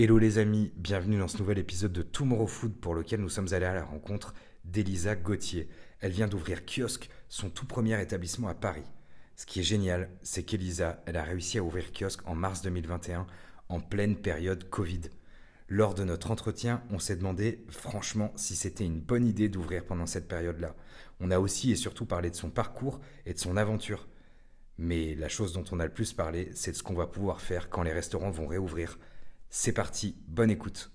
Hello les amis, bienvenue dans ce nouvel épisode de Tomorrow Food pour lequel nous sommes allés à la rencontre d'Elisa Gauthier. Elle vient d'ouvrir Kiosque, son tout premier établissement à Paris. Ce qui est génial, c'est qu'Elisa, elle a réussi à ouvrir Kiosque en mars 2021, en pleine période Covid. Lors de notre entretien, on s'est demandé franchement si c'était une bonne idée d'ouvrir pendant cette période-là. On a aussi et surtout parlé de son parcours et de son aventure. Mais la chose dont on a le plus parlé, c'est de ce qu'on va pouvoir faire quand les restaurants vont réouvrir. C'est parti, bonne écoute.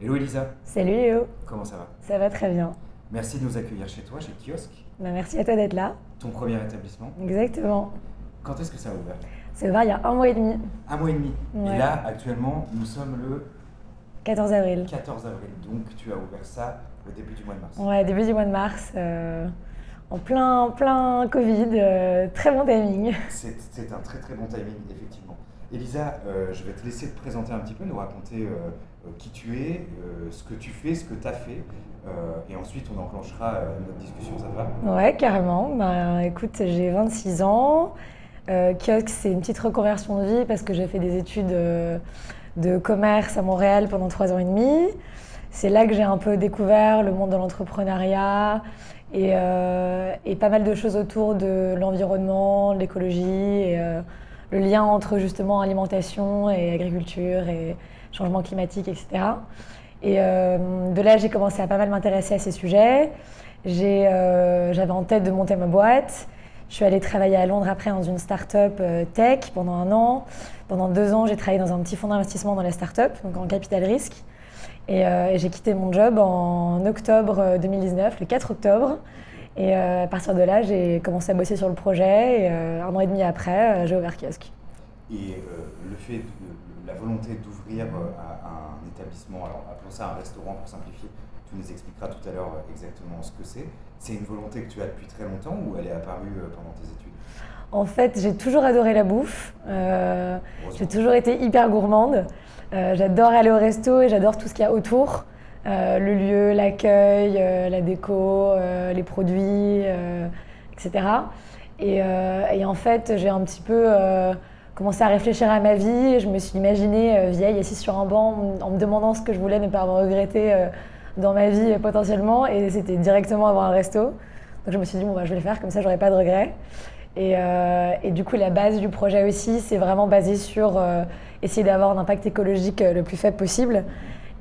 Hello Elisa, Salut Léo, comment ça va? Ça va très bien. Merci de nous accueillir chez toi, chez Kiosque, Bah, merci à toi d'être là. ton premier établissement. Exactement. Quand est-ce que ça a ouvert? C'est ouvert il y a un mois et demi, Un mois et demi. Ouais. Et là, actuellement, nous sommes le 14 avril. 14 avril. Donc tu as ouvert ça au début du mois de mars. Ouais, début du mois de mars, euh, en plein, plein Covid, euh, très bon timing. C'est un très très bon timing, effectivement. Elisa, euh, je vais te laisser te présenter un petit peu, nous raconter euh, qui tu es, ce que tu fais, ce que tu as fait. et ensuite, on enclenchera notre discussion, ça va? Ouais, carrément. Bah, écoute, j'ai 26 ans. Kiosque, c'est une petite reconversion de vie parce que j'ai fait des études de commerce à Montréal pendant trois ans et demi. C'est là que j'ai un peu découvert le monde de l'entrepreneuriat et, euh, et pas mal de choses autour de l'environnement, l'écologie et euh, le lien entre justement alimentation et agriculture et changement climatique, etc. Et euh, de là, j'ai commencé à pas mal m'intéresser à ces sujets. J'avais en tête de monter ma boîte. Je suis allée travailler à Londres après dans une start-up tech pendant un an. Pendant deux ans, j'ai travaillé dans un petit fonds d'investissement dans la start-up, donc en capital risque. Et, euh, et j'ai quitté mon job en octobre euh, 2019, le 4 octobre. Et euh, à partir de là, j'ai commencé à bosser sur le projet. Et euh, un an et demi après, euh, j'ai ouvert kiosque. Et euh, le fait, de, la volonté d'ouvrir euh, un établissement, alors appelons ça un restaurant pour simplifier, tu nous expliqueras tout à l'heure euh, exactement ce que c'est. C'est une volonté que tu as depuis très longtemps ou elle est apparue euh, pendant tes études? En fait, j'ai toujours adoré la bouffe. Euh. J'ai toujours été hyper gourmande. Euh, j'adore aller au resto et j'adore tout ce qu'il y a autour. Euh, le lieu, l'accueil, euh, la déco, les produits, etc. Et, en fait, j'ai un petit peu commencé à réfléchir à ma vie. Je me suis imaginée vieille, assise sur un banc, en me demandant ce que je voulais ne pas avoir regretté dans ma vie potentiellement. Et c'était directement avoir un resto. Donc je me suis dit, bon, bah, je vais le faire, comme ça, j'aurai pas de regrets. Et, et du coup, la base du projet aussi, c'est vraiment basé sur essayer d'avoir un impact écologique euh, le plus faible possible.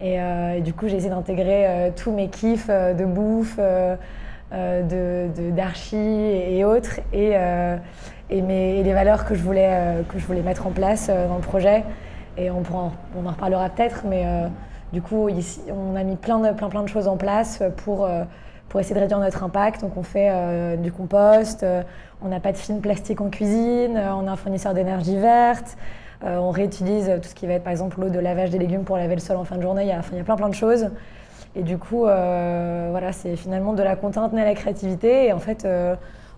Et, euh, et du coup, j'ai essayé d'intégrer euh, tous mes kiffs de bouffe, de- d'archi et, autres, et, et, mes, les valeurs que je voulais, que je voulais mettre en place dans le projet. Et on, en- on en reparlera peut-être, mais du coup, ici, on a mis plein de, plein, plein de choses en place pour, pour essayer de réduire notre impact. Donc, on fait du compost, on n'a pas de film plastique en cuisine, on a un fournisseur d'énergie verte, euh, on réutilise tout ce qui va être, par exemple, l'eau de lavage des légumes pour laver le sol en fin de journée. Il y a, plein, plein de choses. Et du coup, euh, voilà, c'est finalement de la contrainte à la créativité. Et en fait, euh,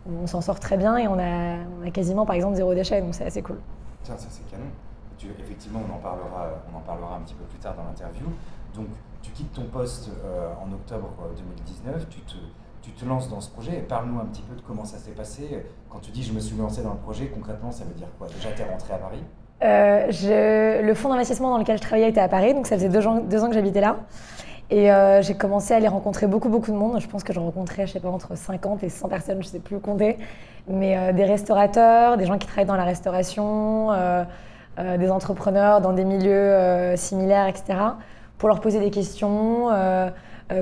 on s'en sort très bien et on a, quasiment, par exemple, zéro déchet. Donc, c'est assez cool. Tiens, ça c'est canon. Effectivement, on en, parlera, on en parlera un petit peu plus tard dans l'interview. Donc, tu quittes ton poste en octobre euh, 2019, tu te, tu te lances dans ce projet. Et Parle-nous un petit peu de comment ça s'est passé. Quand tu dis je me suis lancé dans le projet, concrètement, ça veut dire quoi? Déjà, tu es rentré à Paris? Euh, je- le fonds d'investissement dans lequel je travaillais était à Paris, donc ça faisait deux ans, deux ans que j'habitais là. Et euh, j'ai commencé à aller rencontrer beaucoup, beaucoup de monde. Je pense que j'en rencontrais, je sais pas, entre 50 et 100 personnes, je sais plus compter. Mais euh, des restaurateurs, des gens qui travaillent dans la restauration, euh, euh, des entrepreneurs dans des milieux euh, similaires, etc. Pour leur poser des questions,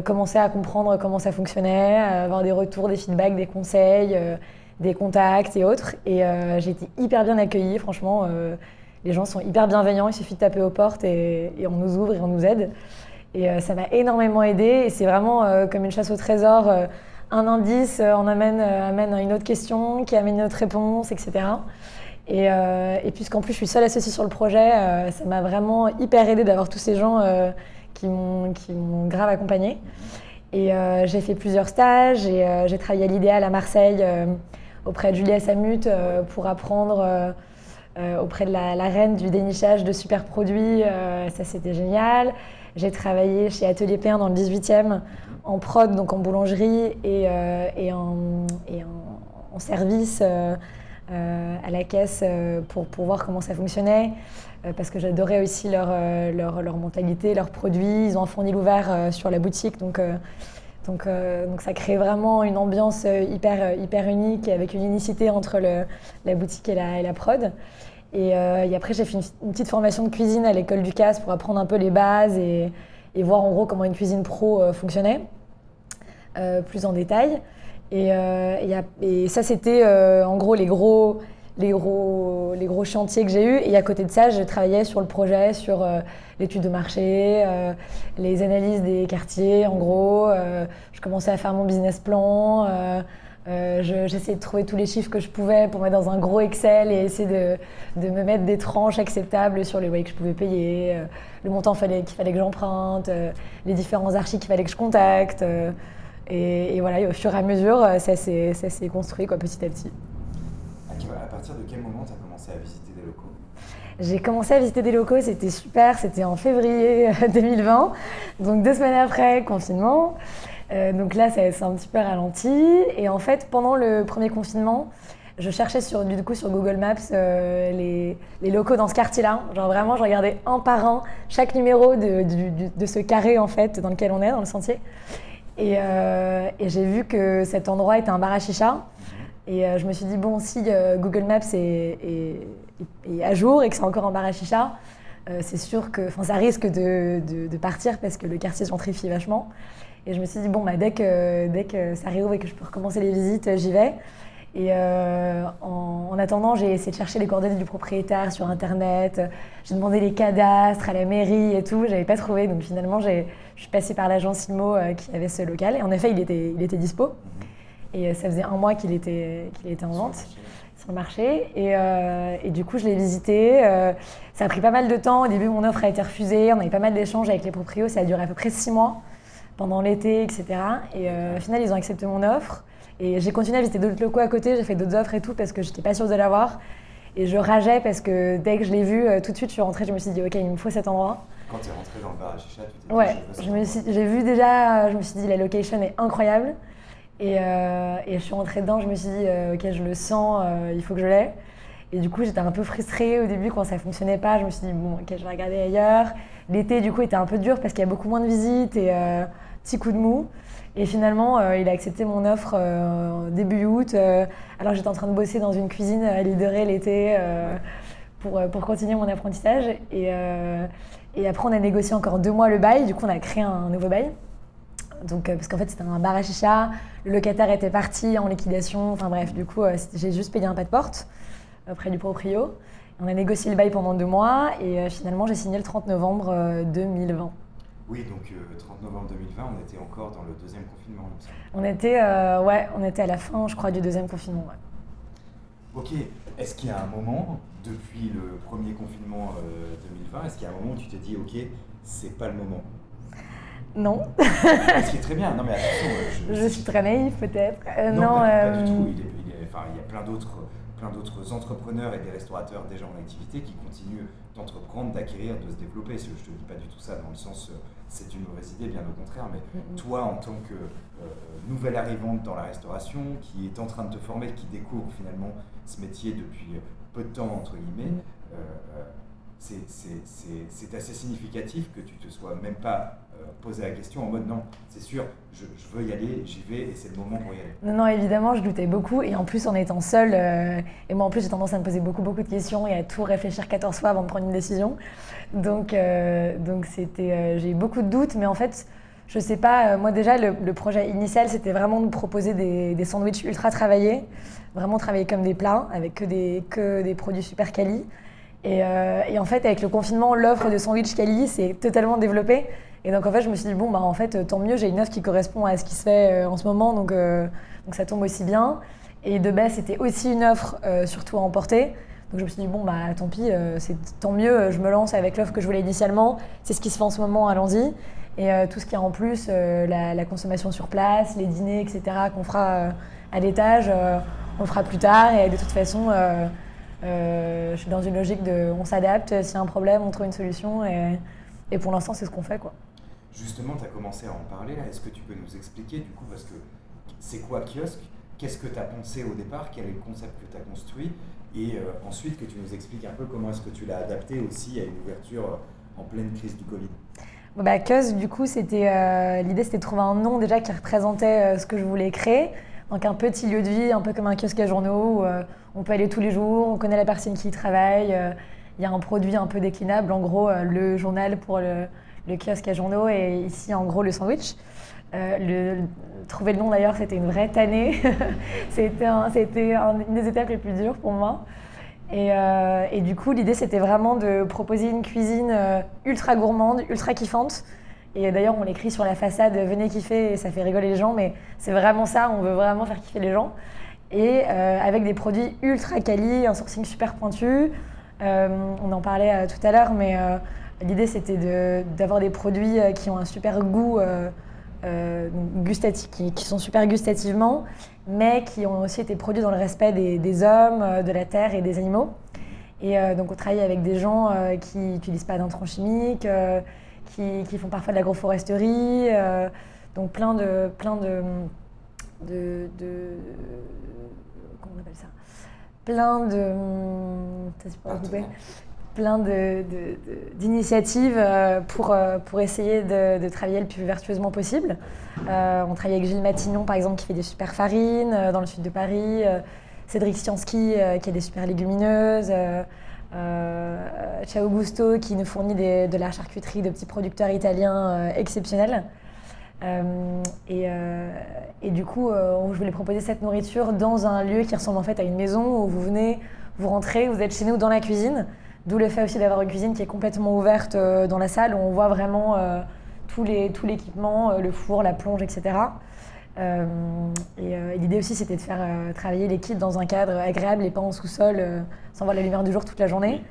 commencer à comprendre comment ça fonctionnait, avoir des retours, des feedbacks, des conseils, des contacts et autres. Et j'ai été hyper bien accueillie, franchement. Les gens sont hyper bienveillants, il suffit de taper aux portes et, on nous ouvre et on nous aide. Et euh, ça m'a énormément aidé. Et c'est vraiment euh, comme une chasse au trésor. euh, un indice en amène, amène une autre question, qui amène une autre réponse, etc. Et, puisqu'en plus je suis seule associée sur le projet, ça m'a vraiment hyper aidé d'avoir tous ces gens qui m'ont grave accompagnée. Et j'ai fait plusieurs stages et j'ai travaillé à l'idéal à Marseille auprès de Julia Samut pour apprendre auprès de la, reine du dénichage de super produits. euh, ça, c'était génial. J'ai travaillé chez Atelier P1 dans le 18e en prod, donc en boulangerie et, euh, en, service à la caisse pour, voir comment ça fonctionnait. parce que j'adorais aussi leur, mentalité, leurs produits. Ils ont un fournil ouvert sur la boutique. Donc, donc, donc ça crée vraiment une ambiance hyper, hyper unique avec une unicité entre la boutique et la, prod. Et, après, j'ai fait une, petite formation de cuisine à l'école du CAS pour apprendre un peu les bases et, voir en gros comment une cuisine pro fonctionnait. Euh, plus en détail. Et, euh, ça, c'était euh, en gros les gros, les, gros, les gros chantiers que j'ai eus. Et à côté de ça, je travaillais sur le projet, sur l'étude de marché, les analyses des quartiers, en gros. je commençais à faire mon business plan. J'essayais de trouver tous les chiffres que je pouvais pour mettre dans un gros Excel et essayer de, de me mettre des tranches acceptables sur les loyers que je pouvais payer, le montant qu'il fallait, que j'emprunte, les différents archives qu'il fallait que je contacte. Et, voilà, au fur et à mesure, euh, ça s'est construit quoi, petit à petit. À partir de quel moment tu as commencé à visiter j'ai commencé à visiter des locaux, c'était super, c'était en février 2020, euh, donc deux semaines après, confinement. Euh, donc là, ça s'est un petit peu ralenti. Et en fait, pendant le premier confinement, je cherchais sur, du coup sur Google Maps les, locaux dans ce quartier-là. Genre vraiment, je regardais un par un chaque numéro de, de, ce carré en fait dans lequel on est, dans le sentier. Euh, et, j'ai vu que cet endroit était un bar à chicha. Et euh, je me suis dit, bon, si euh, Google Maps est, à jour et que c'est encore un bar à chicha, c'est sûr que ça risque de, partir parce que le quartier se gentrifie vachement. Et je me suis dit, bon, bah, dès, que, dès que ça réouvre et que je peux recommencer les visites, j'y vais. Et en, en, attendant, j'ai essayé de chercher les coordonnées du propriétaire sur Internet. J'ai demandé les cadastres à la mairie et tout. J'avais pas trouvé. Donc finalement, je suis passée par l'agence IMO euh, qui avait ce local. Et en effet, il était, il était dispo. Mhm. Et euh, ça faisait un mois qu'il était, qu'il était en vente sur le marché. Et, euh, et du coup, je l'ai visité. ça a pris pas mal de temps. Au début, mon offre a été refusée. On a eu pas mal d'échanges avec les proprios. Ça a duré à peu près six mois pendant l'été, etc. Et au final, ils ont accepté mon offre. Et j'ai continué à visiter d'autres locaux à côté. J'ai fait d'autres offres et tout parce que j'étais pas sûre de l'avoir. Et je rageais parce que dès que je l'ai vu, tout de suite, je suis rentrée. Je me suis dit, OK, il me faut cet endroit. Quand tu es rentré dans le bar à chicha, tu t'es Ouais, j'ai vu déjà, je me suis dit la location est incroyable. Et, euh, et je suis rentrée dedans, je me suis dit, euh, ok, je le sens, euh, il faut que je l'aie. Et du coup, j'étais un peu frustrée au début quand ça fonctionnait pas. Je me suis dit, bon, ok, je vais regarder ailleurs. L'été, du coup, était un peu dur parce qu'il y a beaucoup moins de visites et petit coup de mou. Et finalement, il a accepté mon offre début août. alors, j'étais en train de bosser dans une cuisine à l'île de Ré l'été pour, pour continuer mon apprentissage. Et après, on a négocié encore deux mois le bail. Du coup, on a créé un nouveau bail. Donc, euh, parce qu'en fait, c'était un bar à chicha. Le locataire était parti en liquidation. Enfin bref, du coup, euh, j'ai juste payé un pas de porte auprès du proprio. On a négocié le bail pendant deux mois et euh, finalement, j'ai signé le 30 novembre 2020. Oui, donc 30 novembre 2020, on était encore dans le deuxième confinement. On était, ouais, on était à la fin, je crois, du deuxième confinement. Ok, est-ce qu'il y a un moment, depuis le premier confinement 2020, euh, est-ce qu'il y a un moment où tu t'es dit, ok, c'est pas le moment? Non. Ce qui est très bien, non mais attention. Euh, je, suis très naïf peut-être. Euh, non, pas, du tout. Il, y a plein d'autres plein d'autres entrepreneurs et des restaurateurs déjà en activité qui continuent d'entreprendre, d'acquérir, de se développer. Je ne te dis pas du tout ça dans le sens c'est une mauvaise idée, bien au contraire, mais toi en tant que nouvelle arrivante dans la restauration, qui est en train de te former, qui découvre finalement ce métier depuis peu de temps, entre guillemets, mm. euh, euh, c'est assez significatif que tu te sois même pas euh, posé la question en mode non, c'est sûr, je, veux y aller, j'y vais et c'est le moment pour y aller. Non, non, évidemment, je doutais beaucoup et en plus en étant seule, et moi en plus j'ai tendance à me poser beaucoup, beaucoup de questions et à tout réfléchir 14 fois avant de prendre une décision. Donc, donc c'était, j'ai eu beaucoup de doutes, mais en fait, je sais pas, moi déjà, le, projet initial, c'était vraiment de proposer des, sandwichs ultra travaillés vraiment travailler comme des plats avec que des, que des produits super quali. Et, euh, et, en fait, avec le confinement, l'offre de sandwich quali s'est totalement développée. Et donc, en fait, je me suis dit, bon, bah, en fait, tant mieux, j'ai une offre qui correspond à ce qui se fait euh, en ce moment, donc, euh, donc ça tombe aussi bien. Et de base, c'était aussi une offre surtout à emporter. Donc, je me suis dit, bon, bah, tant pis, c'est tant mieux, je me lance avec l'offre que je voulais initialement. C'est ce qui se fait en ce moment, allons-y. Et tout ce qui est en plus, la, la, consommation sur place, les dîners, etc., qu'on fera à l'étage on le fera plus tard. Et de toute façon, euh, euh, je suis dans une logique de on s'adapte, s'il y a un problème, on trouve une solution. Et, et pour l'instant, c'est ce qu'on fait. Quoi. Justement, tu as commencé à en parler là. Est-ce que tu peux nous expliquer du coup, parce que c'est quoi kiosque? Qu'est-ce que tu as pensé au départ, quel est le concept que tu as construit, et ensuite que tu nous expliques un peu comment est-ce que tu l'as adapté aussi à une ouverture en pleine crise du Covid. Bah, Cuz, du coup, c'était l'idée, c'était de trouver un nom déjà qui représentait ce que je voulais créer. Donc un petit lieu de vie, un peu comme un kiosque à journaux, où on peut aller tous les jours, on connaît la personne qui y travaille, il y a un produit un peu déclinable, en gros le journal pour le, kiosque à journaux et ici en gros le sandwich. Euh, le, trouver le nom d'ailleurs, c'était une vraie tannée. c'était une des étapes les plus dures pour moi. Et, euh, et du coup, l'idée, c'était vraiment de proposer une cuisine euh, ultra gourmande, ultra kiffante. Et d'ailleurs, on l'écrit sur la façade Venez kiffer et ça fait rigoler les gens, mais c'est vraiment ça, on veut vraiment faire kiffer les gens. Et avec des produits ultra quali, un sourcing super pointu. on en parlait tout à l'heure, mais l'idée, c'était d'avoir des produits qui ont un super goût euh, qui, sont super gustativement, mais qui ont aussi été produits dans le respect des, hommes, euh, de la terre et des animaux. Et euh, donc on travaille avec des gens qui n'utilisent pas d'intrants chimiques, qui, font parfois de l'agroforesterie, donc plein de, plein de, comment on appelle ça? Plein de, plein d'initiatives euh, pour, euh, pour essayer de, travailler le plus vertueusement possible. Euh, on travaille avec Gilles Matignon, par exemple, qui fait des super farines dans le sud de Paris. Cédric Stiansky, qui a des super légumineuses. Ciao Gusto, qui nous fournit de la charcuterie de petits producteurs italiens exceptionnels. Et, et, du coup, je voulais proposer cette nourriture dans un lieu qui ressemble en fait à une maison où vous venez, vous rentrez, vous êtes chez nous dans la cuisine. D'où le fait aussi d'avoir une cuisine qui est complètement ouverte euh, dans la salle où on voit vraiment euh, tout l'équipement, euh, le four, la plonge, etc. et, l'idée aussi, c'était de faire travailler l'équipe dans un cadre agréable et pas en sous-sol, sans voir la lumière du jour toute la journée.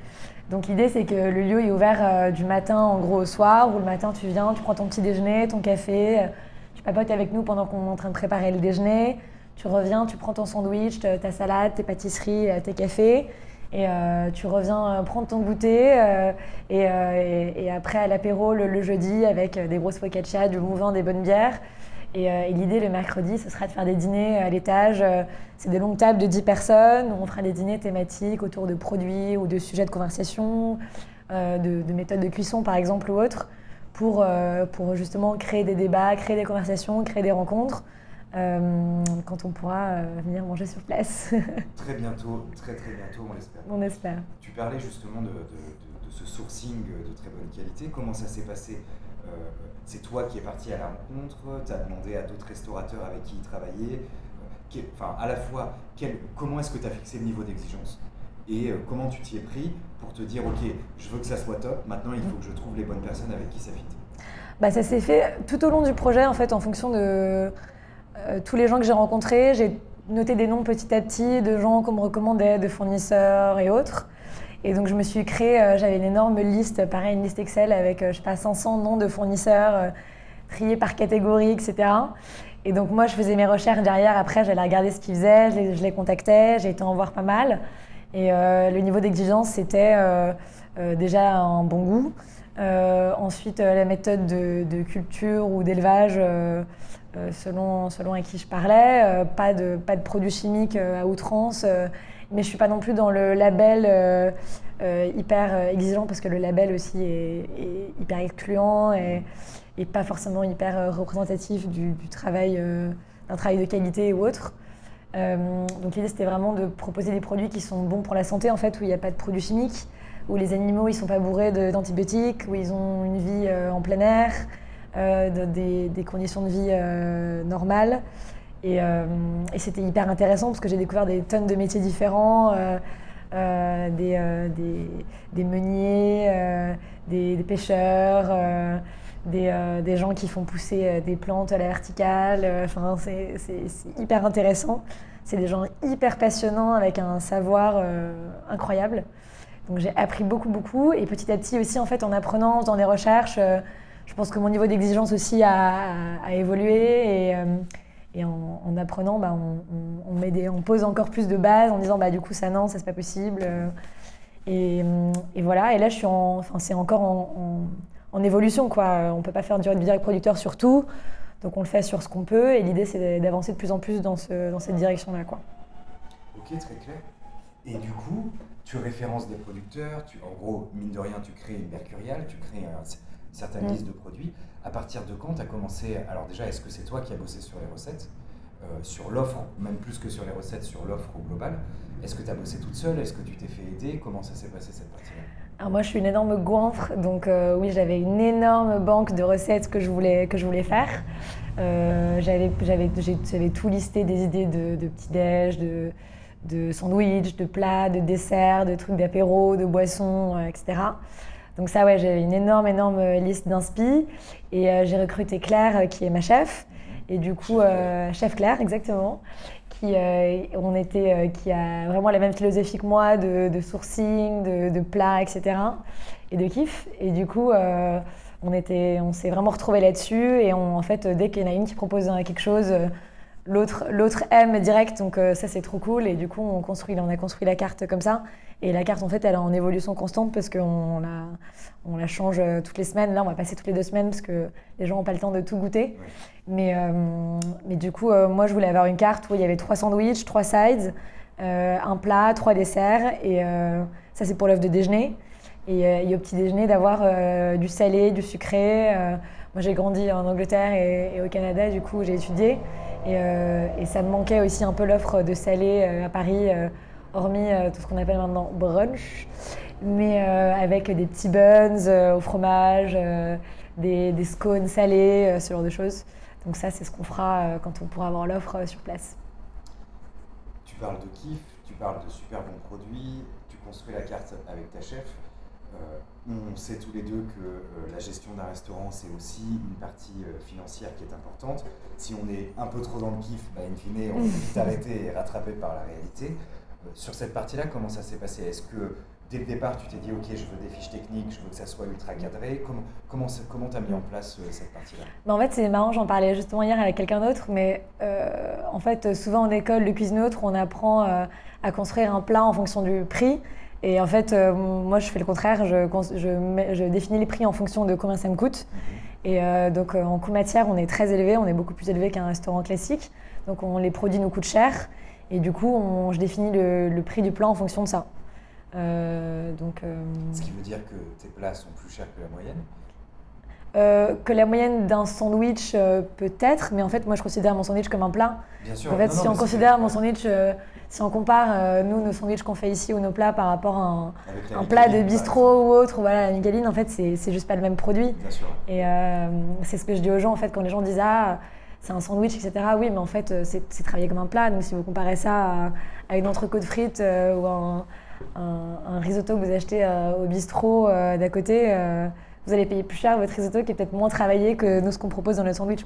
Donc l'idée, c'est que le lieu est ouvert du matin en gros au soir, où le matin tu viens, tu prends ton petit déjeuner, ton café, tu papotes avec nous pendant qu'on est en train de préparer le déjeuner, tu reviens, tu prends ton sandwich, ta salade, tes pâtisseries, tes cafés. Et euh, tu reviens euh, prendre ton goûter. Euh, et, après, à l'apéro, le, jeudi, avec des grosses focaccias, du bon vin, des bonnes bières. Et, l'idée, le mercredi, ce sera de faire des dîners à l'étage. c'est des longues tables de 10 personnes où on fera des dîners thématiques autour de produits ou de sujets de conversation, de, méthodes de cuisson, par exemple, ou autres, pour, pour justement créer des débats, créer des conversations, créer des rencontres. Euh, quand on pourra euh, venir manger sur place. très bientôt, très très bientôt, on l'espère. On espère. Tu parlais justement de, ce sourcing de très bonne qualité. Comment ça s'est passé euh, C'est toi qui es parti à la rencontre, tu as demandé à d'autres restaurateurs avec qui y travailler. enfin, à la fois, comment est-ce que tu as fixé le niveau d'exigence? Et comment tu t'y es pris pour te dire, ok, je veux que ça soit top, maintenant il faut que je trouve les bonnes personnes avec qui ça fit? Bah, Ça s'est fait tout au long du projet, en fait, en fonction de euh, tous les gens que j'ai rencontrés, j'ai noté des noms petit à petit de gens qu'on me recommandait, de fournisseurs et autres. Et donc je me suis créé, euh, j'avais une énorme liste, pareil, une liste Excel avec, euh, je sais pas, 500 noms de fournisseurs triés par catégorie, etc. Et donc moi, je faisais mes recherches derrière. Après, j'allais regarder ce qu'ils faisaient, je les, contactais, j'ai été en voir pas mal. Et le niveau d'exigence, c'était déjà un bon goût. ensuite, la méthode de culture ou d'élevage euh, selon, selon à qui je parlais. Euh, pas, de, pas de produits chimiques euh, à outrance, mais je suis pas non plus dans le label hyper exigeant parce que le label aussi est, hyper excluant et, pas forcément hyper représentatif du, travail, d'un travail de qualité ou autre. donc l'idée c'était vraiment de proposer des produits qui sont bons pour la santé en fait, où il n'y a pas de produits chimiques, où les animaux ils sont pas bourrés d'antibiotiques, où ils ont une vie en plein air, euh, des, conditions de vie euh, Euh, et, c'était hyper intéressant parce que j'ai découvert des tonnes de métiers différents, des, des, meuniers, des, pêcheurs. Des, gens qui font pousser des plantes à la verticale. Enfin, c'est hyper intéressant. C'est des gens hyper passionnants avec un savoir incroyable. Donc j'ai appris beaucoup, beaucoup. Et petit à petit aussi, en fait, en apprenant, dans des recherches, je pense que mon niveau d'exigence aussi a, évolué euh, en, apprenant, bah, on, pose encore plus de bases en disant bah, du coup ça non, ça c'est pas possible. Et, voilà, et là je suis en, enfin, c'est encore en, évolution quoi. On peut pas faire du direct producteur sur tout. Donc on le fait sur ce qu'on peut et l'idée c'est d'avancer de plus en plus dans, ce, dans cette direction-là. Quoi. Ok, très clair. Et du coup, tu références des producteurs, tu, en gros, mine de rien, tu crées une mercuriale, tu crées une certaine mm. liste de produits. À partir de quand tu as commencé Alors déjà, est-ce que c'est toi qui as bossé sur les recettes euh, sur l'offre, même plus que sur les recettes, sur l'offre au global? Est-ce que tu as bossé toute seule? Est-ce que tu t'es fait aider? Comment ça s'est passé cette partie-là? Alors moi, je suis une énorme goinfre, donc euh, oui, j'avais une énorme banque de recettes que je voulais, que je voulais faire. Euh, j'avais, j'avais, tout listé, des idées de, de petits-déj, de, de sandwich, de plats, de desserts, de trucs d'apéro, de boissons, etc. Donc ça, ouais, j'avais une énorme, énorme liste d'inspi. Et j'ai recruté Claire, qui est ma chef, et du coup, euh, Chef Claire, exactement, qui, euh, on était, euh, qui a vraiment la même philosophie que moi de, sourcing, de, de, plats, etc. et de kiff. Et du coup, on, était, on s'est vraiment retrouvés là-dessus. Et en fait, dès qu'il y en a une qui propose quelque chose, l'autre, l'autre aime direct. Donc ça, c'est trop cool. Et du coup, on, construit, on a construit la carte comme ça. Et la carte, en fait, elle est en évolution constante parce qu'on la, on la change euh, toutes les semaines. Là, on va passer toutes les deux semaines parce que les gens n'ont pas le temps de tout goûter. Mais, euh, mais du coup, euh, moi, je voulais avoir une carte où il y avait trois sandwichs, trois sides, un plat, trois desserts. Et ça, c'est pour l'œuf de déjeuner. Et, au petit déjeuner, d'avoir du salé, du sucré. moi, j'ai grandi en Angleterre et, au Canada, du coup, j'ai étudié. Et, et, ça me manquait aussi un peu l'offre de salé à Paris hormis euh, tout ce qu'on appelle maintenant brunch, mais euh, avec des petits buns euh, au fromage, des, des, scones salés, ce genre de choses. Donc ça, c'est ce qu'on fera quand on pourra avoir l'offre sur place. Tu parles de kiff, tu parles de super bons produits, tu construis la carte avec ta chef. On sait tous les deux que la gestion d'un restaurant, c'est aussi une partie financière qui est importante. Si on est un peu trop dans le kiff, bah, in fine, on est arrêté et rattrapé par la réalité. Sur cette partie-là, comment ça s'est passé? Est-ce que dès le départ, tu t'es dit, OK, je veux des fiches techniques, je veux que ça soit ultra cadré? Comment tu comment, as mis en place euh, cette partie-là? En fait, c'est marrant, j'en parlais justement hier avec quelqu'un d'autre, mais euh, en fait, souvent en école de cuisine autre, on apprend euh, à construire un plat en fonction du prix. Et en fait, moi, je fais le contraire, je, je, définis les prix en fonction de combien ça me coûte. Mhm. Et donc, en coût matière, on est très élevé, on est beaucoup plus élevé qu'un restaurant classique. Donc, on, les produits nous coûtent cher. Et du coup, on, je définis le, prix du plat en fonction de ça. Euh, donc, euh, Ce qui veut dire que tes plats sont plus chers que la moyenne euh, que la moyenne d'un sandwich peut-être, mais en fait moi je considère mon sandwich comme un plat. Bien sûr. En fait, si on considère mon sandwich, si on compare nous nos sandwichs qu'on fait ici ou nos plats par rapport à un, plat de bistrot ou autre, voilà la migaline, en fait c'est juste pas le même produit. Bien sûr. Et c'est ce que je dis aux gens en fait quand les gens disent ah c'est un sandwich, etc. Oui, mais en fait, euh, c'est travaillé comme un plat. Donc, si vous comparez ça à, une entrecôte de frites euh, ou un, un, risotto que vous achetez euh, au bistrot d'à côté, vous allez payer plus cher votre risotto qui est peut-être moins travaillé que nous, ce qu'on propose dans notre sandwich.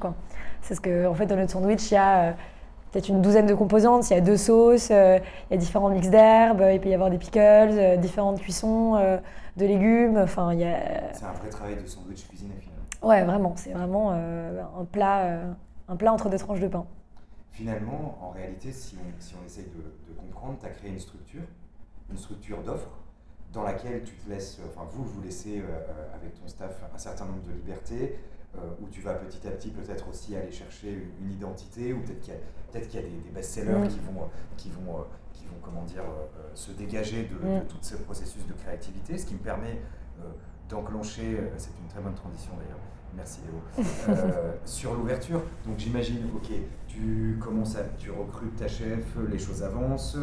C'est ce que, en fait, dans notre sandwich, il y a peut-être une douzaine de composantes. Il y a deux sauces, il y a différents mix d'herbes, il peut y avoir des pickles, différentes cuissons de légumes. Enfin, il y a... C'est un vrai travail de sandwich cuisiné finalement. Ouais, vraiment. C'est vraiment un plat un plat entre deux tranches de pain. Finalement, en réalité, si on, si on essaye de, comprendre, tu as créé une structure, une structure d'offres dans laquelle tu te laisses, enfin vous, vous laissez euh, avec ton staff un certain nombre de libertés, euh, où tu vas petit à petit peut-être aussi aller chercher une, identité, ou peut-être qu'il y a, peut qu'il y a des, best-sellers qui vont, qui vont, qui vont comment dire, euh, se dégager de, de, tout ce processus de créativité, ce qui me permet d'enclencher, c'est une très bonne transition d'ailleurs, Merci Léo. Euh, sur l'ouverture, donc j'imagine, ok, tu commences tu recrutes ta chef, les choses avancent.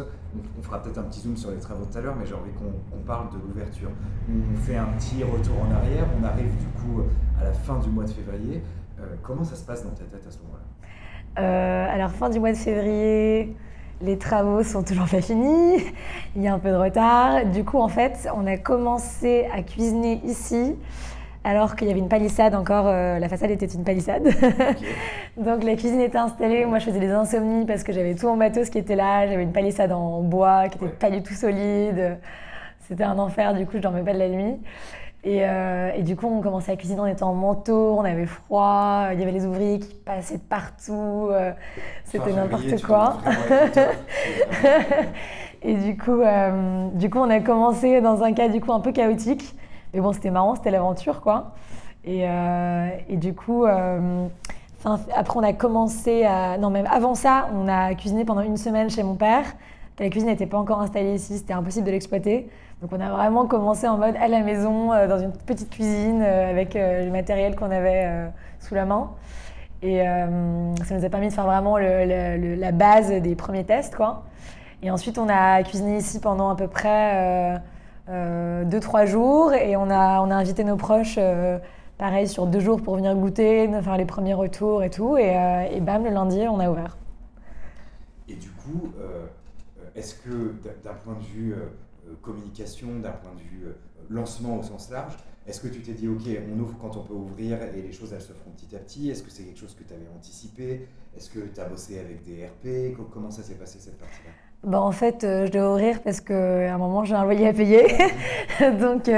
On, fera peut-être un petit zoom sur les travaux tout à l'heure, mais j'ai envie qu'on parle de l'ouverture. On fait un petit retour en arrière, on arrive du coup à la fin du mois de février. Euh, comment ça se passe dans ta tête à ce moment-là? Euh, Alors fin du mois de février, les travaux sont toujours pas finis, il y a un peu de retard. Du coup, en fait, on a commencé à cuisiner ici alors qu'il y avait une palissade encore, euh, la façade était une palissade. Donc la cuisine était installée, moi je faisais des insomnies parce que j'avais tout en matos qui était là, j'avais une palissade en bois qui n'était pas du tout solide. C'était un enfer, du coup je dormais pas de la nuit. Euh, et, du coup on commençait à cuisiner, on était en manteau, on avait froid, il y avait les ouvriers qui passaient de partout, euh, c'était n'importe quoi. et du coup, du coup on a commencé dans un cas du coup un peu chaotique. Mais bon, c'était marrant, c'était l'aventure, quoi. Et, euh, du coup, euh, après, on a commencé à. Non, même avant ça, on a cuisiné pendant une semaine chez mon père. La cuisine n'était pas encore installée ici, c'était impossible de l'exploiter. Donc, on a vraiment commencé en mode à la maison, euh, dans une petite cuisine, avec le matériel qu'on avait sous la main. Et ça nous a permis de faire vraiment la base des premiers tests, quoi. Et ensuite, on a cuisiné ici pendant à peu près 2-3 jours. Et on a, on a invité nos proches pareil sur deux jours pour venir goûter, faire les premiers retours et tout. Et, euh, bam, le lundi, on a ouvert. Et du coup, euh, est-ce que d'un point de vue euh, communication, d'un point de vue lancement au sens large, est-ce que tu t'es dit, OK, on ouvre quand on peut ouvrir et les choses, elles se feront petit à petit? Est-ce que c'est quelque chose que tu avais anticipé? Est-ce que tu as bossé avec des RP Comment ça s'est passé cette partie-là? Bah, en fait, je dois ouvrir parce qu'à un moment, j'ai un loyer à payer. donc,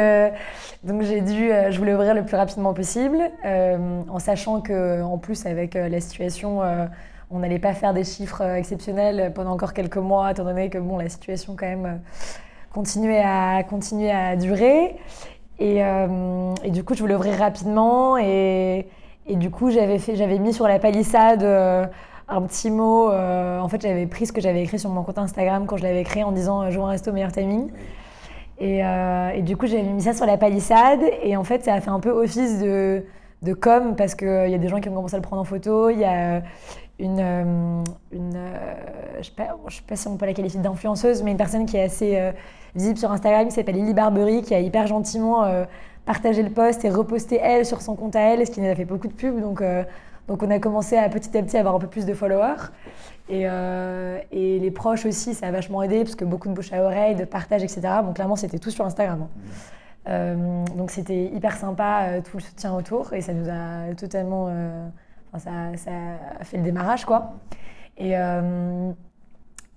donc j'ai dû, euh, je voulais ouvrir le plus rapidement possible, euh, en sachant que en plus avec euh, la situation, on n'allait pas faire des chiffres exceptionnels pendant encore quelques mois, étant donné que bon la situation quand même continuait à continuer à durer. Et, et, du coup, je voulais ouvrir rapidement et, et du coup, j'avais fait, j'avais mis sur la palissade un petit mot. en fait, j'avais pris ce que j'avais écrit sur mon compte Instagram quand je l'avais créé en disant "Joue un resto meilleur timing". Euh, et, du coup, j'ai mis ça sur la palissade. Et en fait, ça a fait un peu office de, de com parce qu'il y a des gens qui ont commencé à le prendre en photo. Il y a une. Euh, une euh, je ne sais, sais, pas si on peut la qualifier d'influenceuse, mais une personne qui est assez visible sur Instagram qui s'appelle Lily Barbery, qui a hyper gentiment partagé le post et reposté elle sur son compte à elle, ce qui nous a fait beaucoup de pubs. Donc, donc on a commencé à petit à petit avoir un peu plus de followers. Et, euh, et, les proches aussi, ça a vachement aidé parce que beaucoup de bouche à oreille, de partage, etc. Donc clairement, c'était tout sur Instagram. Hein. Euh, donc c'était hyper sympa, euh, tout le soutien autour. Et ça nous a totalement. ça, ça, a fait le démarrage, quoi. Et,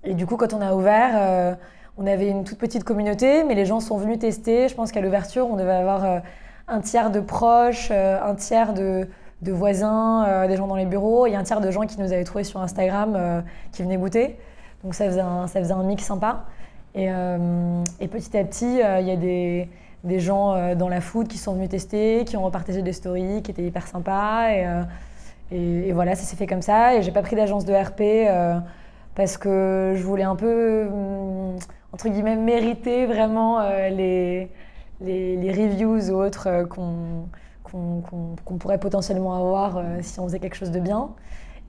et du coup, quand on a ouvert, on avait une toute petite communauté, mais les gens sont venus tester. Je pense qu'à l'ouverture, on devait avoir un tiers de proches, un tiers de de voisins, euh, des gens dans les bureaux. Il y a un tiers de gens qui nous avaient trouvé sur Instagram euh, qui venaient goûter. Donc ça faisait un, ça faisait un mix sympa. Et, euh, petit à petit, il y a des, des gens dans la food qui sont venus tester, qui ont repartagé des stories, qui étaient hyper sympas. Et, et, voilà, ça s'est fait comme ça. Et j'ai pas pris d'agence de RP parce que je voulais un peu, entre guillemets, mériter vraiment les, les, les, reviews ou autres qu'on qu'on pourrait potentiellement avoir euh, si on faisait quelque chose de bien.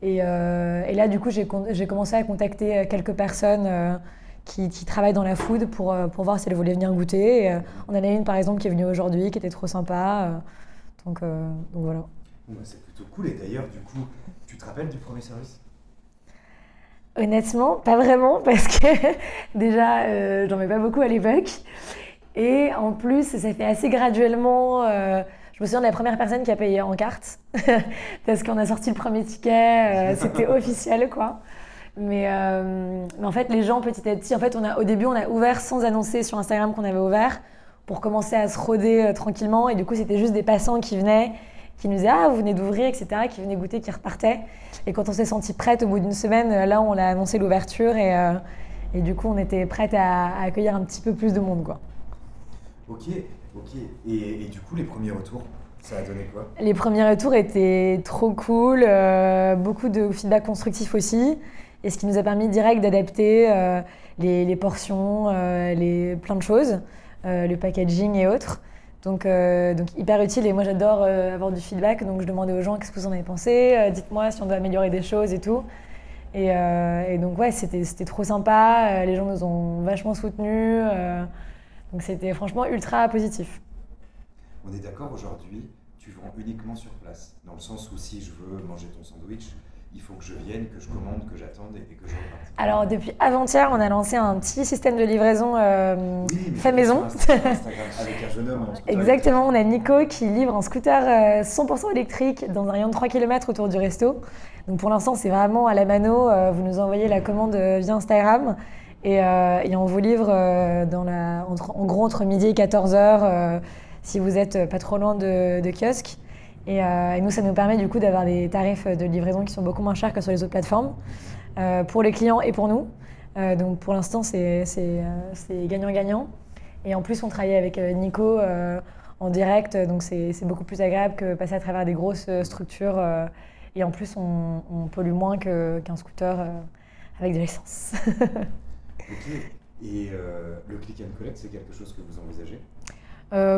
Et, euh, là, du coup, j'ai commencé à contacter euh, quelques personnes qui, travaillent dans la food pour, pour voir si elles voulaient venir goûter. on en a une, par exemple, qui est venue aujourd'hui, qui était trop sympa. donc, donc voilà. Bah, c'est plutôt cool. Et d'ailleurs, du coup, tu te rappelles du premier service? Honnêtement, pas vraiment, parce que déjà, j'en mets pas beaucoup à l'époque. Et en plus, ça fait assez graduellement. Je me souviens de la première personne qui a payé en carte, parce qu'on a sorti le premier ticket, euh, c'était officiel quoi. Euh, mais, en fait, les gens petit à petit, en fait, on a, au début, on a ouvert sans annoncer sur Instagram qu'on avait ouvert pour commencer à se roder euh, tranquillement. Et du coup, c'était juste des passants qui venaient, qui nous disaient Ah, vous venez d'ouvrir, etc., qui venaient goûter, qui repartaient. Et quand on s'est senti prête au bout d'une semaine, là, on a annoncé l'ouverture et, et, du coup, on était prête à, à, accueillir un petit peu plus de monde. Quoi. Ok. Ok. Et, du coup, les premiers retours, ça a donné quoi? Les premiers retours étaient trop cool, euh, beaucoup de feedback constructif aussi, et ce qui nous a permis direct d'adapter euh, les, portions, euh, les, plein de choses, le packaging et autres. Donc, donc hyper utile et moi j'adore avoir du feedback, donc je demandais aux gens qu'est-ce que vous en avez pensé, dites-moi si on doit améliorer des choses et tout. Et, et donc ouais, c'était trop sympa, les gens nous ont vachement soutenus. Donc c'était franchement ultra positif. On est d'accord aujourd'hui, tu vends uniquement sur place, dans le sens où si je veux manger ton sandwich, il faut que je vienne, que je commande, que j'attende et que je reparte. Alors depuis avant-hier, on a lancé un petit système de livraison euh, fait maison. avec un jeune homme Exactement, on a Nico qui livre un scooter 100% euh, électrique dans un rayon de 3 km autour du resto. Donc pour l'instant, c'est vraiment à la mano. Euh, vous nous envoyez la commande via Instagram euh, et, on vous livre euh, la, en gros entre midi et 14h euh, si vous êtes pas trop loin de, kiosque. Et, nous, ça nous permet du coup d'avoir des tarifs de livraison qui sont beaucoup moins chers que sur les autres plateformes, pour les clients et pour nous. donc pour l'instant, c'est gagnant-gagnant. Et en plus, on travaille avec Nico en direct, donc c'est beaucoup plus agréable que passer à travers des grosses structures Et en plus, on, pollue moins qu'un scooter avec de l'essence. Et le click and collect, c'est quelque chose que vous envisagez?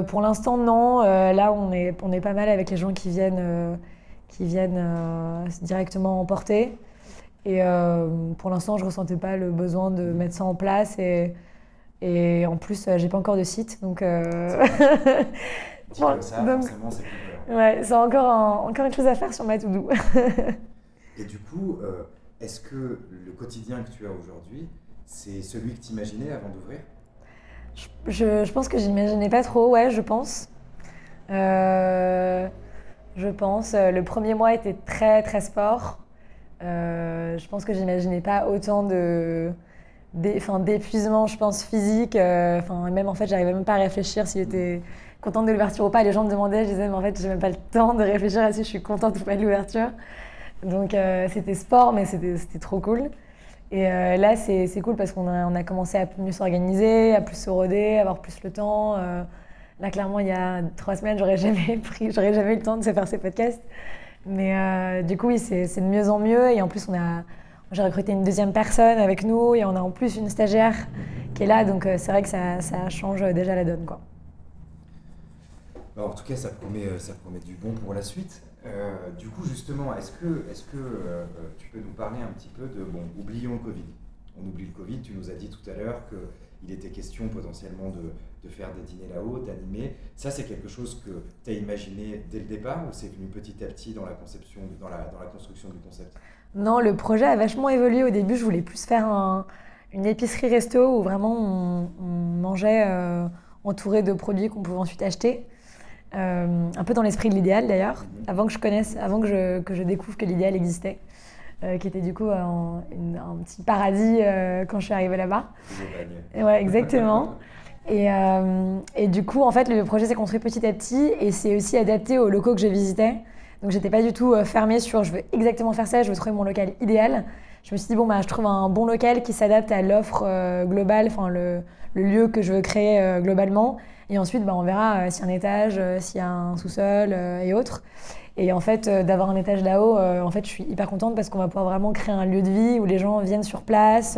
Pour l'instant, non. là, on est, on est pas mal avec les gens qui viennent, qui viennent directement emporter. Et pour l'instant, je ressentais pas le besoin de mettre ça en place. Et et en plus, euh, j'ai pas encore de site, donc. Euh... bon, ça, donc... c'est Ouais, c'est encore, encore une chose à faire sur ma to-do. Et du coup, euh, est-ce que le quotidien que tu as aujourd'hui, c'est celui que tu imaginais avant d'ouvrir? Je, pense que j'imaginais pas trop, ouais, je pense. Euh, je pense. Le premier mois était très, très sport. je pense que j'imaginais pas autant de d'épuisement, je pense, physique. Euh, enfin, même en fait, j'arrivais même pas à réfléchir si j'étais contente de l'ouverture ou pas. Les gens me demandaient, je disais, mais en fait, j'ai même pas le temps de réfléchir à si je suis contente ou pas de l'ouverture. Donc, euh, c'était sport, mais c'était trop cool. Et euh, là, c'est cool parce qu'on a, on a commencé à mieux s'organiser, à plus se roder, à avoir plus le temps. là, clairement, il y a trois semaines, j'aurais jamais pris, j'aurais jamais eu le temps de se faire ces podcasts. Mais du coup, oui, c'est de mieux en mieux. Et en plus, on a j'ai recruté une deuxième personne avec nous et on a en plus une stagiaire qui est là, donc euh, c'est vrai que ça, ça, change déjà la donne. Quoi. en tout cas, ça promet, euh, ça promet du bon pour la suite. Euh, du coup, justement, est-ce que, est que tu peux nous parler un petit peu de, bon, oublions le Covid. On oublie le Covid, tu nous as dit tout à l'heure qu'il était question potentiellement de, de faire des dîners là-haut, d'animer. Ça, c'est quelque chose que tu as imaginé dès le départ ou c'est venu petit à petit dans la, conception, dans la, dans la construction du concept? Non, le projet a vachement évolué. Au début, je voulais plus faire une épicerie resto où vraiment on, mangeait euh, entouré de produits qu'on pouvait ensuite acheter. Euh, un peu dans l'esprit de l'idéal d'ailleurs, avant que je connaisse, avant que je, découvre que l'idéal existait, euh, qui était du coup un, petit paradis quand je suis arrivée là-bas. Ouais, exactement. et, et, du coup, en fait, le projet s'est construit petit à petit et c'est aussi adapté aux locaux que je visitais. Donc j'étais pas du tout euh, fermée sur je veux exactement faire ça, je veux trouver mon local idéal. Je me suis dit, bon, bah, je trouve un bon local qui s'adapte à l'offre euh, globale, enfin le, le, lieu que je veux créer euh, globalement. Et ensuite, bah, on verra s'il y a un étage, s'il y a un sous-sol et autres. Et en fait, d'avoir un étage là-haut, en fait, je suis hyper contente parce qu'on va pouvoir vraiment créer un lieu de vie où les gens viennent sur place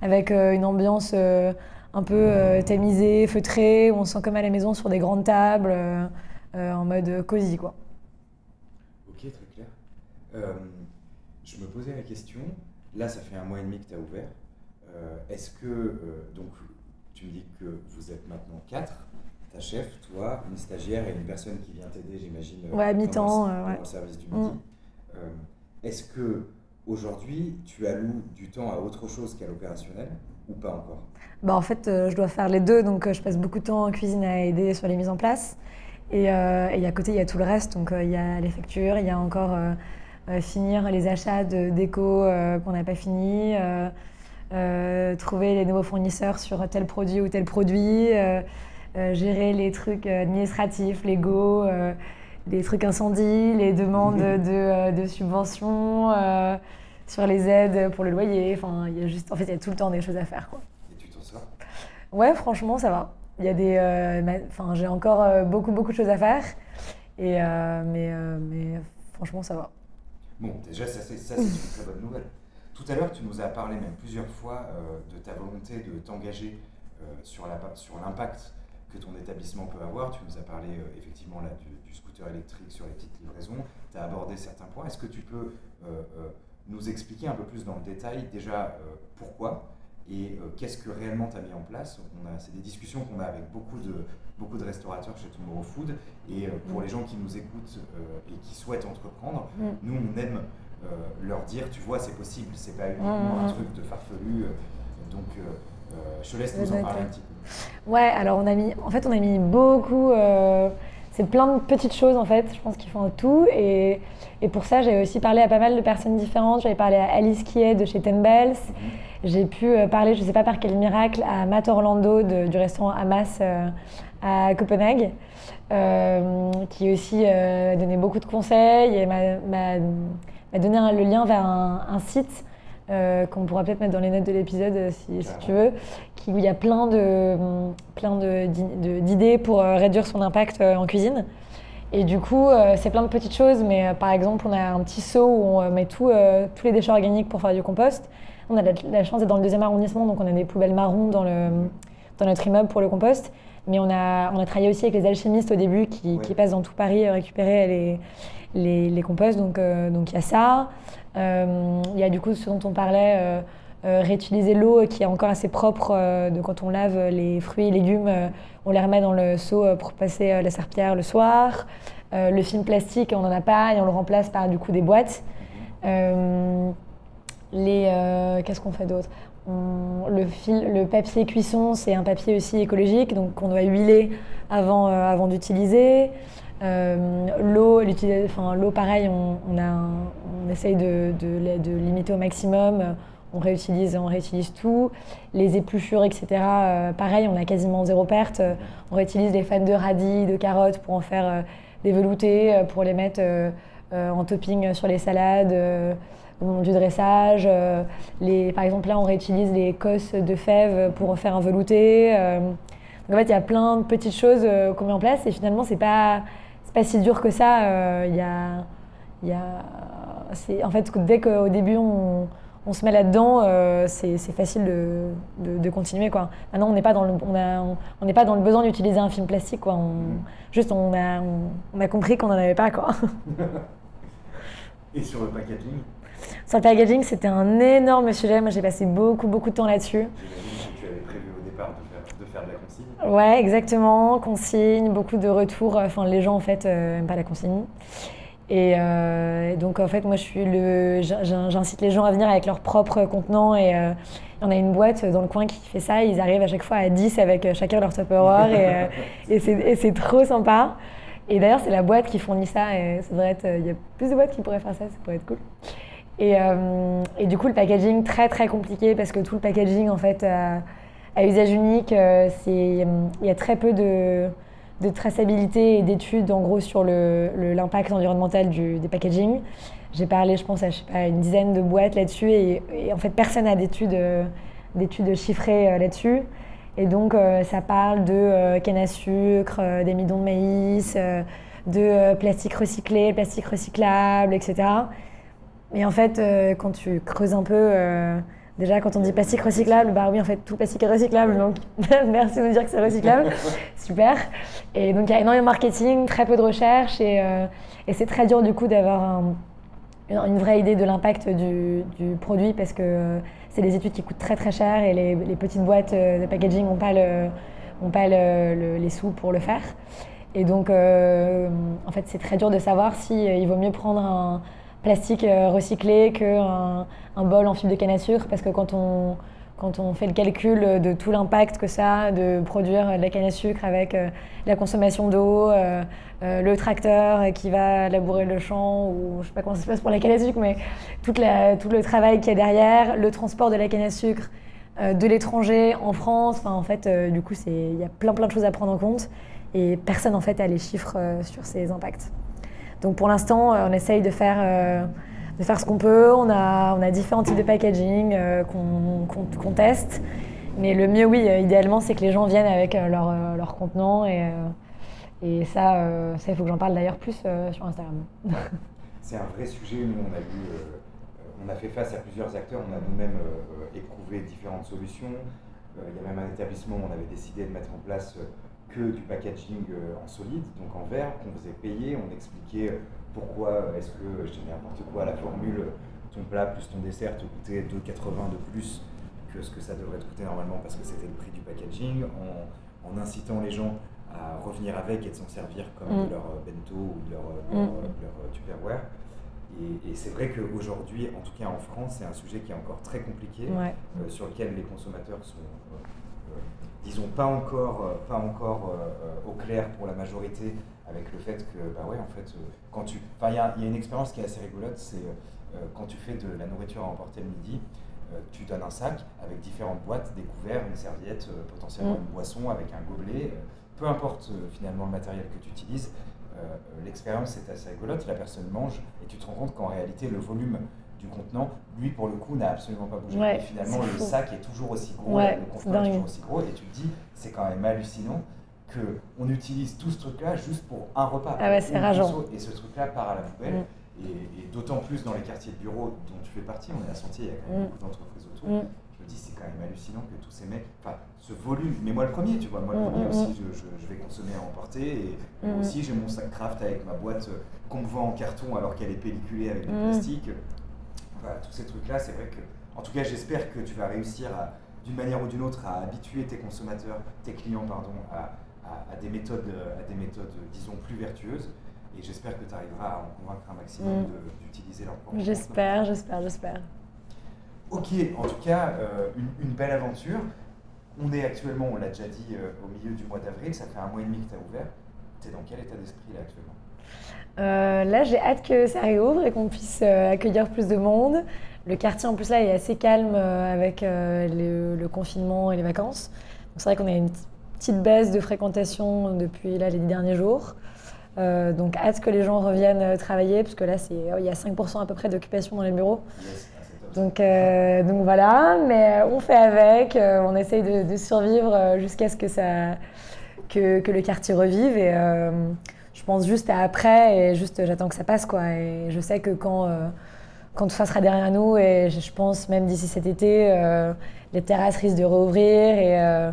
avec une ambiance un peu tamisée, feutrée, où on se sent comme à la maison sur des grandes tables, en mode cosy, quoi. Euh, je me posais la question, là ça fait un mois et demi que tu as ouvert, euh, est-ce que, euh, donc tu me dis que vous êtes maintenant quatre, ta chef, toi, une stagiaire et une personne qui vient t'aider, j'imagine, ouais, à mi-temps, ouais. service du midi. Mm. est-ce que aujourd'hui tu alloues du temps à autre chose qu'à l'opérationnel ou pas encore? Bah, En fait, je dois faire les deux, donc je passe beaucoup de temps en cuisine à aider sur les mises en place. Et, et à côté, il y a tout le reste, donc il y a les factures, il y a encore euh, finir les achats de déco euh, qu'on n'a pas fini, euh, trouver les nouveaux fournisseurs sur tel produit ou tel produit, gérer les trucs administratifs, légaux les trucs incendies, les demandes de, de subventions sur les aides pour le loyer. Enfin, il y a juste, en fait, il y a tout le temps des choses à faire. Quoi. Et tu t'en sors? Ouais, franchement, ça va. Il y a des, enfin, j'ai encore beaucoup beaucoup de choses à faire, et mais, mais franchement, ça va. Bon, déjà, ça c'est une très bonne nouvelle. Tout à l'heure, tu nous as parlé même plusieurs fois euh, de ta volonté de t'engager euh, sur l'impact que ton établissement peut avoir. Tu nous as parlé euh, effectivement là, du, scooter électrique sur les petites livraisons. Tu as abordé certains points. Est-ce que tu peux nous expliquer un peu plus dans le détail déjà pourquoi et qu'est-ce que réellement tu as mis en place? C'est des discussions qu'on a avec beaucoup de, beaucoup de restaurateurs chez Tomorrow Food. Et pour mm. les gens qui nous écoutent et qui souhaitent entreprendre, mm. nous, on aime leur dire, tu vois, c'est possible, c'est pas uniquement un truc de farfelu. donc, je te laisse nous en parler un petit peu. Ouais, alors on a mis, en fait, on a mis beaucoup. c'est plein de petites choses en fait, je pense qu'ils font tout. Et, et pour ça, j'ai aussi parlé à pas mal de personnes différentes. J'avais parlé à Alice Kiet de chez Ten Bells. Mm-hmm. J'ai pu parler, je ne sais pas par quel miracle, à Matt Orlando du restaurant Hamas à Copenhague, euh, qui aussi euh, donné beaucoup de conseils et m'a donné le lien vers un, site euh, qu'on pourra peut-être mettre dans les notes de l'épisode euh, si, si, tu veux, qui, où il y a plein de plein d'idées pour réduire son impact en cuisine. Et du coup, c'est plein de petites choses, mais par exemple, on a un petit seau où on met tout, tous les déchets organiques pour faire du compost. On a la, chance d'être dans le deuxième arrondissement, donc on a des poubelles marron dans, le, dans notre immeuble pour le compost. Mais on a, on a travaillé aussi avec les alchimistes au début qui, qui passent dans tout Paris récupérer les, les, composts. Donc il y a ça. Il y a du coup ce dont on parlait euh, réutiliser l'eau qui est encore assez propre euh, de quand on lave les fruits et légumes, euh, on les remet dans le seau pour passer la serpillère le soir. le film plastique, on n'en a pas et on le remplace par du coup des boîtes. les, qu'est-ce qu'on fait d'autre? Le, fil, le papier cuisson, c'est un papier aussi écologique, donc on doit huiler avant, avant d'utiliser. L'eau, enfin, l'eau, pareil, on, essaye de, limiter au maximum on réutilise, on réutilise tout. Les épluchures, etc. Euh, pareil, on a quasiment zéro perte. on réutilise les fans de radis, de carottes pour en faire euh, des veloutés, euh, pour les mettre en topping sur les salades, du dressage. par exemple, là, on réutilise les cosses de fèves pour en faire un velouté. en fait, il y a plein de petites choses qu'on met en place et finalement, c'est pas, pas si dur que ça. Il y a, y a, en fait, dès qu'au début, on on se met là-dedans, euh, c'est facile de, continuer. Quoi. Maintenant, on n'est pas, dans le, on n'est pas dans le besoin d'utiliser un film plastique. Quoi. Mm. Juste, on a, on, a compris qu'on n'en avait pas. Quoi. Et sur le packaging? Sur le packaging, c'était un énorme sujet. Moi, j'ai passé beaucoup, beaucoup de temps là-dessus. Tu avais prévu au départ de faire, de, la consigne Ouais, exactement. Consigne, beaucoup de retours. Enfin, les gens, en fait, n'aiment euh, pas la consigne. Euh, et donc, en fait, moi, je suis le, j'incite les gens à venir avec leur propre contenant. Et euh, on a une boîte dans le coin qui fait ça. Ils arrivent à chaque fois à 10 avec euh, chacun leur Tupperware. et, et c'est trop sympa. Et d'ailleurs, c'est la boîte qui fournit ça. Et ça devrait être, il y a plus de boîtes qui pourraient faire ça. Ça pourrait être cool. Et, et, du coup, le packaging, très très compliqué parce que tout le packaging, en fait, à usage unique, il y a très peu de traçabilité et d'études en gros sur l'impact environnemental du, des packaging. J'ai parlé, je pense, à pas, une dizaine de boîtes là-dessus et, en fait, personne n'a d'études d'études chiffrées euh, là-dessus. Et donc, euh, ça parle de euh, canne à sucre, des midons de maïs, de plastique recyclé, plastique recyclable, etc. Mais en fait, quand tu creuses un peu Déjà, quand on dit plastique recyclable, bah oui, en fait, tout plastique est recyclable. Donc, merci de nous dire que c'est recyclable. Super. Et donc, il y a énormément de marketing, très peu de recherche. Et, euh, et c'est très dur, du coup, d'avoir une, vraie idée de l'impact du, du, produit parce que euh, c'est des études qui coûtent très, très cher et les, les petites boîtes euh, de packaging n'ont pas, le, ont pas le, les sous pour le faire. Et donc, en fait, c'est très dur de savoir si il vaut mieux prendre un plastique euh, recyclé qu'un un bol en fibre de canne à sucre parce que quand on, quand on fait le calcul de tout l'impact que ça a de produire de la canne à sucre avec euh, la consommation d'eau, euh, le tracteur qui va labourer le champ, ou je sais pas comment ça se passe pour la canne à sucre, mais toute la, tout le travail qu'il y a derrière, le transport de la canne à sucre de l'étranger en France, enfin, en fait, du coup, il y a plein plein de choses à prendre en compte et personne en fait a les chiffres sur ces impacts. Donc pour l'instant, euh, on essaye de faire, euh, de faire ce qu'on peut. On a, on a différents types de packaging euh, qu'on teste. Mais le mieux, oui, idéalement, c'est que les gens viennent avec leur, leur contenant. Et, et ça, ça, il faut que j'en parle d'ailleurs plus sur Instagram. c'est un vrai sujet. Nous, on a vu, on a fait face à plusieurs acteurs. On a nous-mêmes éprouvé différentes solutions. il y a même un établissement où on avait décidé de mettre en place que du packaging euh, en solide, donc en verre, qu'on faisait payer. On expliquait euh, pourquoi est-ce que, je dis n'importe quoi, la formule, ton plat plus ton dessert te coûtait 2,80 de plus que ce que ça devrait te coûter normalement parce que c'était le prix du packaging, en, incitant les gens à revenir avec et de s'en servir comme de mm. leur euh, bento ou de leur, mm. tupperware. Et, c'est vrai qu'aujourd'hui, en tout cas en France, c'est un sujet qui est encore très compliqué, sur lequel les consommateurs sont disons, pas encore, euh, pas encore euh, euh, au clair pour la majorité, avec le fait que, bah ouais, en fait, quand tu. il y, a une expérience qui est assez rigolote, c'est quand tu fais de la nourriture à emporter le midi, tu donnes un sac avec différentes boîtes, des couverts, une serviette, potentiellement mm. une boisson avec un gobelet, peu importe finalement le matériel que tu utilises. L'expérience est assez rigolote, la personne mange et tu te rends compte qu'en réalité le volume du contenant, lui pour le coup n'a absolument pas bougé. et finalement le sac est toujours aussi gros, le contenant est, toujours aussi gros, et tu te dis c'est quand même hallucinant qu'on utilise tout ce truc-là juste pour un repas. Ah ouais, c'est rageant. Et ce truc-là part à la poubelle. Mm. Et, d'autant plus dans les quartiers de bureau dont tu fais partie, on est à Sentier, il y a quand même mm. beaucoup d'entreprises autour. Mm. Je me dis, c'est quand même hallucinant que tous ces mecs, enfin, ce volume, mais moi le premier, tu vois, moi le premier aussi, je, vais consommer à emporter. Et moi aussi, j'ai mon sac craft avec ma boîte euh, qu'on me vend en carton alors qu'elle est pelliculée avec du plastique. Voilà, tous ces trucs-là, c'est vrai que, en tout cas, j'espère que tu vas réussir à d'une manière ou d'une autre, à habituer tes consommateurs, tes clients, pardon, à, des méthodes, à des méthodes, disons, plus vertueuses. Et j'espère que tu arriveras à en convaincre un maximum mm. d'utiliser leur propre J'espère, j'espère, j'espère. Ok, en tout cas, euh, une, belle aventure. On est actuellement, on l'a déjà dit, euh, au milieu du mois d'avril. Ça fait un mois et demi que tu as ouvert. Tu es dans quel état d'esprit là actuellement? Euh, Là, j'ai hâte que ça réouvre et qu'on puisse accueillir plus de monde. Le quartier, en plus, là, est assez calme euh, avec euh, le, confinement et les vacances. C'est vrai qu'on a une petite baisse de fréquentation depuis là, les derniers jours. Euh, donc, hâte que les gens reviennent travailler, parce que là, oh, il y a 5% à peu près d'occupation dans les bureaux. Donc, donc voilà, mais on fait avec, on essaye de, survivre jusqu'à ce que, ça, que, que, le quartier revive. Et je pense juste à après, et juste j'attends que ça passe. Quoi. Et je sais que quand quand tout ça sera derrière nous, et je pense même d'ici cet été, euh, les terrasses risquent de rouvrir. Et, euh,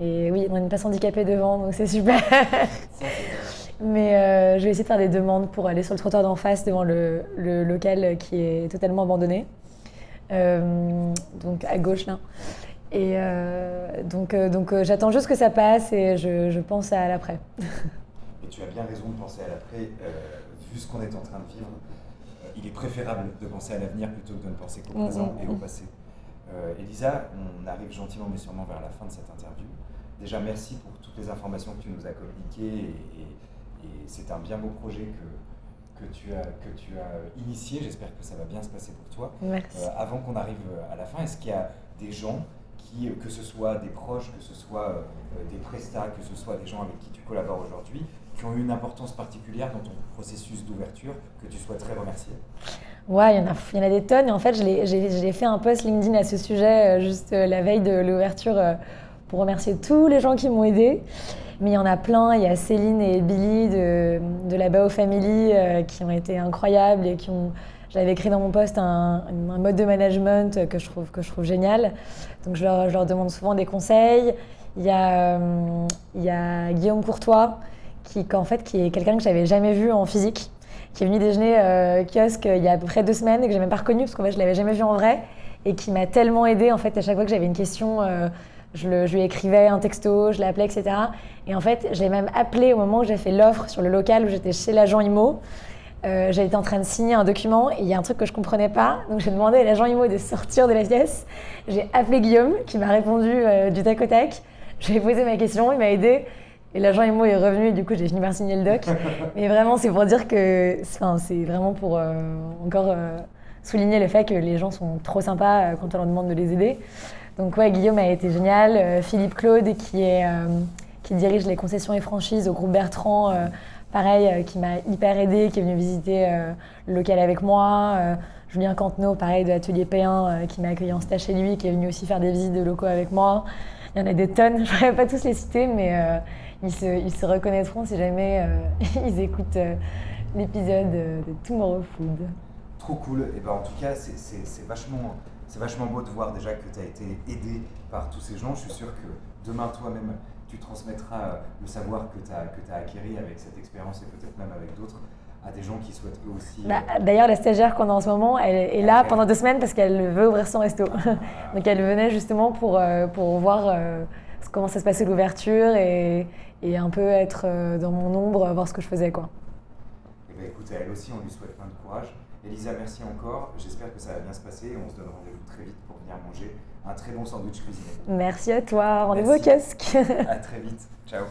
et oui, on a une place handicapée devant, donc c'est super. Mais euh, je vais essayer de faire des demandes pour aller sur le trottoir d'en face devant le, le, local qui est totalement abandonné. donc à gauche là. Et donc, donc j'attends juste que ça passe et je, je pense à l'après. tu as bien raison de penser à l'après, vu ce qu'on est en train de vivre il est préférable de penser à l'avenir plutôt que de ne penser qu'au mm, présent mm, et au mm. passé. Euh, Elisa, on arrive gentiment mais sûrement vers la fin de cette interview. Déjà, merci pour toutes les informations que tu nous as communiquées et, c'est un bien beau projet que, que, tu as, que tu as initié. J'espère que ça va bien se passer pour toi. Merci. Euh, avant qu'on arrive à la fin, est-ce qu'il y a des gens qui, que ce soit des proches, que ce soit euh, des prestats, que ce soit des gens avec qui tu collabores aujourd'hui, qui ont eu une importance particulière dans ton processus d'ouverture que tu souhaiterais remercier Ouais, il y, en a, il y en a des tonnes. Et en fait, j'ai fait un post LinkedIn à ce sujet euh, juste euh, la veille de l'ouverture euh, pour remercier tous les gens qui m'ont aidé. Mais il y en a plein. Il y a Céline et Billy de, de la Bao Family qui ont été incroyables et qui ont. J'avais écrit dans mon post un, mode de management que je trouve, que je trouve génial. Donc je leur, je leur demande souvent des conseils. Il y a, il y a Guillaume Courtois qui, en fait, qui est quelqu'un que j'avais jamais vu en physique, qui est venu déjeuner euh, kiosque euh, il y a à peu près deux semaines et que j'ai même pas reconnu parce qu'en fait je l'avais jamais vu en vrai et qui m'a tellement aidé en fait à chaque fois que j'avais une question. Euh, je, lui écrivais un texto, je l'appelais, etc. Et en fait, j'ai même appelé au moment où j'ai fait l'offre sur le local où j'étais chez l'agent IMO. Euh, j'étais en train de signer un document et il y a un truc que je comprenais pas. Donc j'ai demandé à l'agent IMO de sortir de la pièce. J'ai appelé Guillaume qui m'a répondu du tac au tac. J'ai posé ma question, il m'a aidé. Et l'agent IMO est revenu et du coup j'ai fini par signer le doc. Mais vraiment c'est pour dire que c'est vraiment pour euh, encore euh, souligner le fait que les gens sont trop sympas euh, quand on leur demande de les aider. Donc ouais Guillaume a été génial. Philippe Claude qui, est, qui dirige les concessions et franchises au groupe Bertrand, pareil, qui m'a hyper aidé, qui est venu visiter le local avec moi. Julien Cantenot, pareil, de l'atelier P1, qui m'a accueilli en stage chez lui, qui est venu aussi faire des visites de locaux avec moi. Il y en a des tonnes, je ne pourrais pas tous les citer, mais ils se, reconnaîtront si jamais euh, ils écoutent euh, l'épisode de Tomorrow Food. Trop cool. Et ben, en tout cas, c'est vachement, vachement beau de voir déjà que tu as été aidé par tous ces gens. Je suis sûr que demain, toi-même, tu transmettras euh, le savoir que tu as, que as acquéri avec cette expérience et peut-être même avec d'autres à des gens qui souhaitent eux aussi. Bah, d'ailleurs, la stagiaire qu'on a en ce moment, elle est là pendant deux semaines parce qu'elle veut ouvrir son resto. Ah. Donc elle venait justement pour, pour voir comment ça se passait l'ouverture et, et un peu être euh, dans mon ombre, voir ce que je faisais. Quoi. Et bah écoute, elle aussi, on lui souhaite plein de courage. Elisa, merci encore. J'espère que ça va bien se passer et on se donne rendez-vous très vite pour venir manger un très bon sandwich cuisiné. Merci à toi. Rendez-vous au kiosque. à très vite. Ciao.